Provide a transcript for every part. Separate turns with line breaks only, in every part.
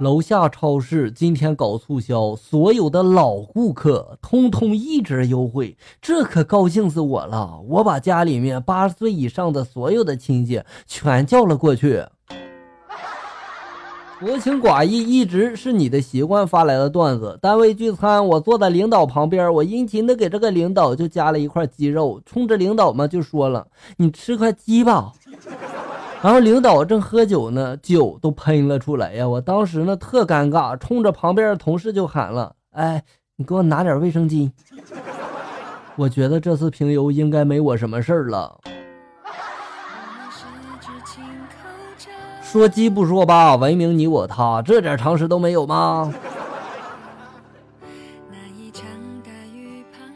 楼下超市今天搞促销，所有的老顾客通通一折优惠，这可高兴死我了！我把家里面八十岁以上的所有的亲戚全叫了过去。薄情寡义一直是你的习惯发来的段子。单位聚餐，我坐在领导旁边，我殷勤的给这个领导就夹了一块鸡肉，冲着领导嘛就说了：“你吃块鸡吧。”然后领导正喝酒呢，酒都喷了出来呀！我当时呢特尴尬，冲着旁边的同事就喊了：“哎，你给我拿点卫生巾。”我觉得这次评优应该没我什么事儿了。说鸡不说吧，文明你我他，这点常识都没有吗？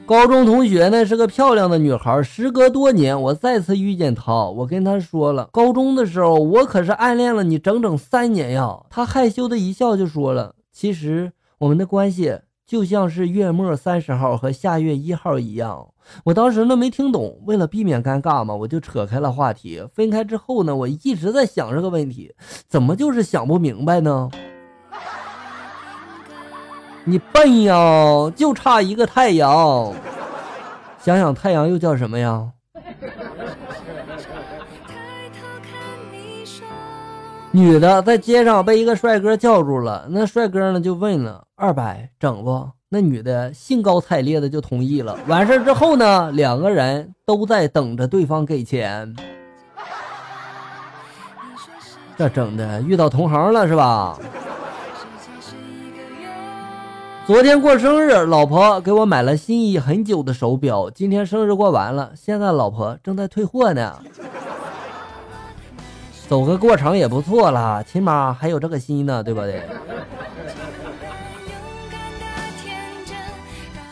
高中同学呢是个漂亮的女孩，时隔多年，我再次遇见她，我跟她说了，高中的时候我可是暗恋了你整整三年呀。她害羞的一笑就说了，其实我们的关系就像是月末三十号和下月一号一样。我当时呢没听懂，为了避免尴尬嘛，我就扯开了话题。分开之后呢，我一直在想这个问题，怎么就是想不明白呢？你笨呀，就差一个太阳。想想太阳又叫什么呀？女的在街上被一个帅哥叫住了，那帅哥呢就问了：“二百整不？”那女的兴高采烈的就同意了。完事之后呢，两个人都在等着对方给钱。这整的遇到同行了是吧？昨天过生日，老婆给我买了心仪很久的手表。今天生日过完了，现在老婆正在退货呢。走个过场也不错啦，起码还有这个心呢，对不对？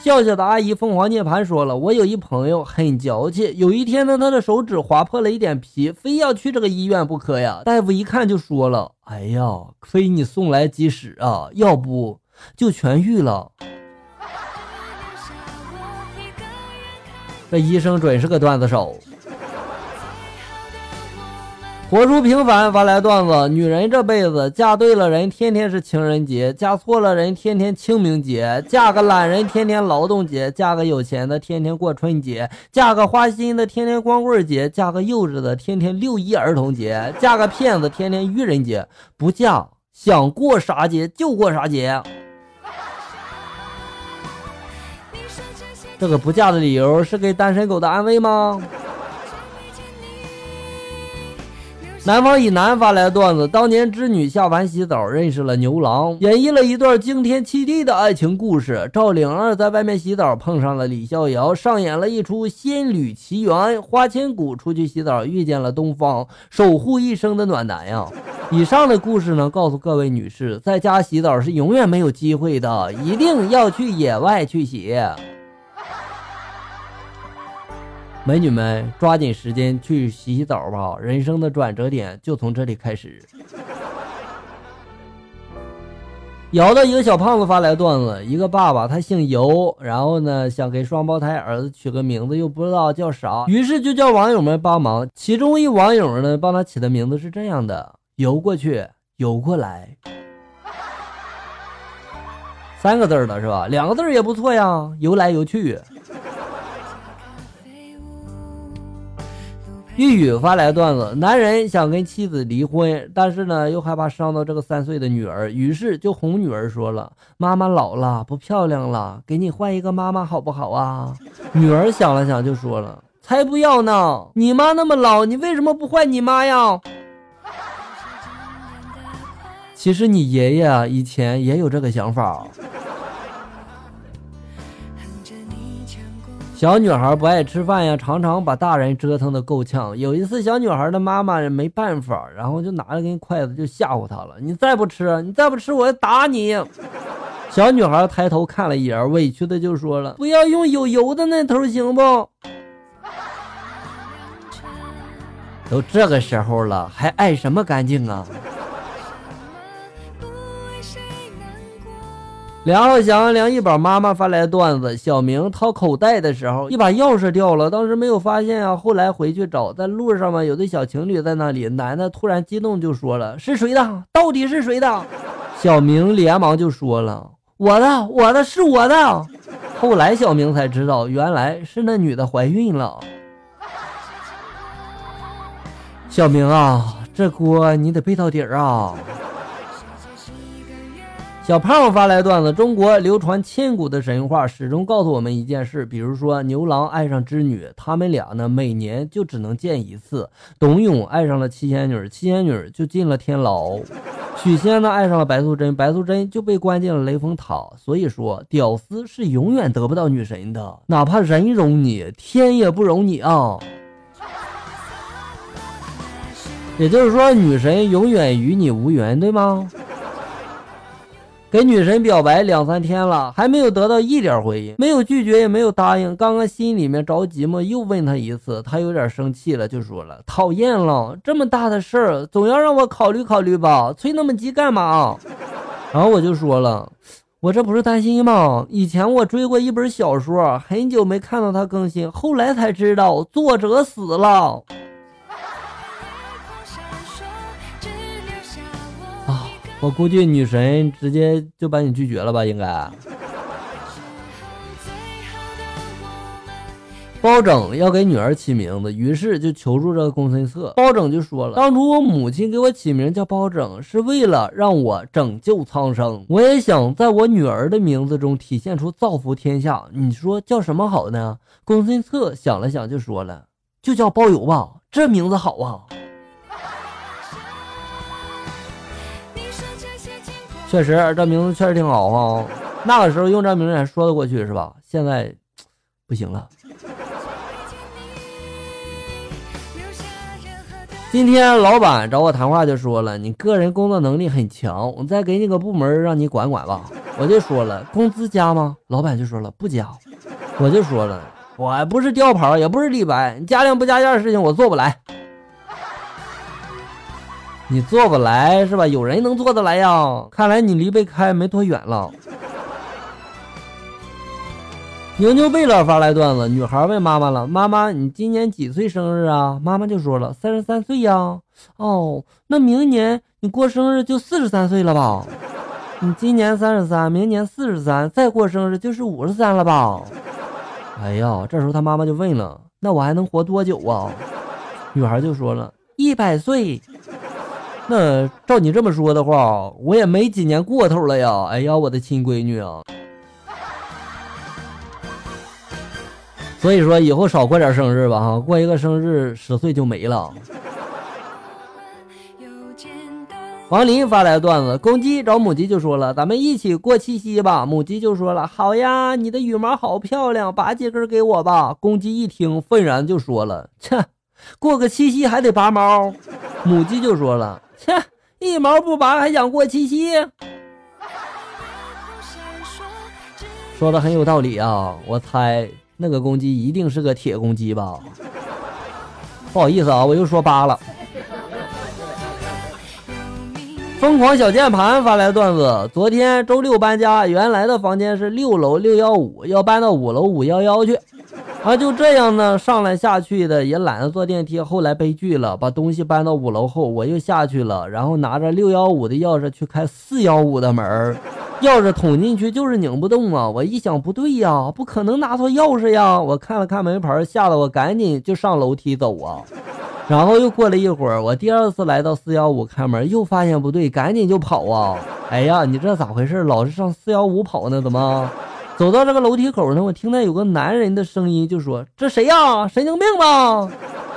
笑笑的阿姨凤凰涅槃说了，我有一朋友很娇气，有一天呢，他的手指划破了一点皮，非要去这个医院不可呀。大夫一看就说了，哎呀，亏你送来及时啊，要不。就痊愈了。这医生准是个段子手。活出平凡发来段子：女人这辈子嫁对了人，天天是情人节；嫁错了人，天天清明节；嫁个懒人，天天劳动节；嫁个有钱的，天天过春节；嫁个花心的，天天光棍节；嫁个幼稚的，天天六一儿童节；嫁个骗子，天天愚人节。不嫁，想过啥节就过啥节。这个不嫁的理由是给单身狗的安慰吗？南方以南发来段子：当年织女下凡洗澡，认识了牛郎，演绎了一段惊天泣地的爱情故事。赵灵儿在外面洗澡，碰上了李逍遥，上演了一出仙侣奇缘。花千骨出去洗澡，遇见了东方，守护一生的暖男呀。以上的故事呢，告诉各位女士，在家洗澡是永远没有机会的，一定要去野外去洗。美女们，抓紧时间去洗洗澡吧！人生的转折点就从这里开始。姚的一个小胖子发来段子：一个爸爸他姓尤，然后呢想给双胞胎儿子取个名字，又不知道叫啥，于是就叫网友们帮忙。其中一网友呢帮他起的名字是这样的：游过去，游过来，三个字的是吧？两个字儿也不错呀，游来游去。玉宇发来段子：男人想跟妻子离婚，但是呢又害怕伤到这个三岁的女儿，于是就哄女儿说了：“妈妈老了，不漂亮了，给你换一个妈妈好不好啊？”女儿想了想就说了：“才不要呢！你妈那么老，你为什么不换你妈呀？”其实你爷爷啊以前也有这个想法。小女孩不爱吃饭呀，常常把大人折腾的够呛。有一次，小女孩的妈妈没办法，然后就拿了根筷子就吓唬她了：“你再不吃，你再不吃，我要打你！”小女孩抬头看了一眼，委屈的就说了：“不要用有油的那头，行不？”都这个时候了，还爱什么干净啊？梁浩翔、梁一宝妈妈发来段子：小明掏口袋的时候，一把钥匙掉了，当时没有发现啊。后来回去找，在路上嘛，有对小情侣在那里，男的突然激动就说了：“是谁的？到底是谁的？”小明连忙就说了：“我的，我的是我的。”后来小明才知道，原来是那女的怀孕了。小明啊，这锅你得背到底儿啊！小胖发来段子：中国流传千古的神话始终告诉我们一件事，比如说牛郎爱上织女，他们俩呢每年就只能见一次；董永爱上了七仙女，七仙女就进了天牢；许仙呢爱上了白素贞，白素贞就被关进了雷峰塔。所以说，屌丝是永远得不到女神的，哪怕人容你，天也不容你啊！也就是说，女神永远与你无缘，对吗？给女神表白两三天了，还没有得到一点回应，没有拒绝也没有答应。刚刚心里面着急嘛，又问他一次，他有点生气了，就说了：“讨厌了，这么大的事儿，总要让我考虑考虑吧，催那么急干嘛？”然后我就说了：“我这不是担心吗？以前我追过一本小说，很久没看到它更新，后来才知道作者死了。”我估计女神直接就把你拒绝了吧？应该。包拯要给女儿起名字，于是就求助这个公孙策。包拯就说了：“当初我母亲给我起名叫包拯，是为了让我拯救苍生。我也想在我女儿的名字中体现出造福天下。你说叫什么好呢？”公孙策想了想，就说了：“就叫包邮吧，这名字好啊。”确实，这名字确实挺好哈。那个时候用这名字还说得过去是吧？现在不行了。今天老板找我谈话就说了，你个人工作能力很强，我再给你个部门让你管管吧。我就说了，工资加吗？老板就说了不加。我就说了，我不是吊牌，也不是李白，你加量不加价的事情我做不来。你做不来是吧？有人能做得来呀？看来你离被开没多远了。牛牛贝勒发来段子：女孩问妈妈了，妈妈，你今年几岁生日啊？妈妈就说了，三十三岁呀。哦，那明年你过生日就四十三岁了吧？你今年三十三，明年四十三，再过生日就是五十三了吧？哎呀，这时候他妈妈就问了，那我还能活多久啊？女孩就说了，一百岁。那照你这么说的话，我也没几年过头了呀！哎呀，我的亲闺女啊！所以说以后少过点生日吧，哈，过一个生日十岁就没了。王林发来段子：公鸡找母鸡就说了，咱们一起过七夕吧。母鸡就说了，好呀，你的羽毛好漂亮，拔几根给我吧。公鸡一听，愤然就说了，切，过个七夕还得拔毛。母鸡就说了。切，一毛不拔还想过七夕？说的很有道理啊！我猜那个公鸡一定是个铁公鸡吧？不好意思啊，我又说八了。疯狂小键盘发来段子：昨天周六搬家，原来的房间是六楼六幺五，要搬到五楼五幺幺去。啊，就这样呢，上来下去的也懒得坐电梯。后来悲剧了，把东西搬到五楼后，我又下去了，然后拿着六幺五的钥匙去开四幺五的门 钥匙捅进去就是拧不动啊！我一想不对呀，不可能拿错钥匙呀！我看了看门牌，吓得我赶紧就上楼梯走啊。然后又过了一会儿，我第二次来到四幺五开门，又发现不对，赶紧就跑啊！哎呀，你这咋回事？老是上四幺五跑呢？怎么？走到这个楼梯口呢，我听到有个男人的声音，就说：“这谁呀？神经病吧？”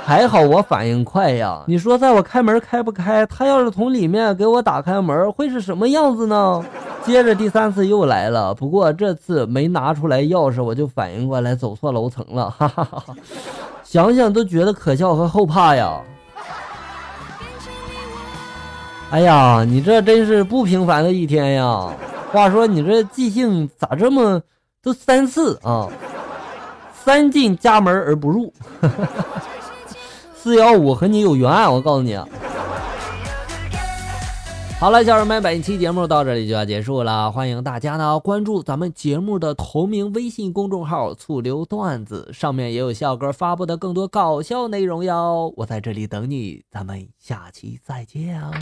还好我反应快呀！你说在我开门开不开，他要是从里面给我打开门，会是什么样子呢？接着第三次又来了，不过这次没拿出来钥匙，我就反应过来走错楼层了，哈哈哈！想想都觉得可笑和后怕呀！哎呀，你这真是不平凡的一天呀！话说你这记性咋这么都三次啊？三进家门而不入，四幺五和你有缘，我告诉你。好了，小人们，本期节目到这里就要结束了，欢迎大家呢关注咱们节目的同名微信公众号“醋溜段子”，上面也有笑哥发布的更多搞笑内容哟。我在这里等你，咱们下期再见啊！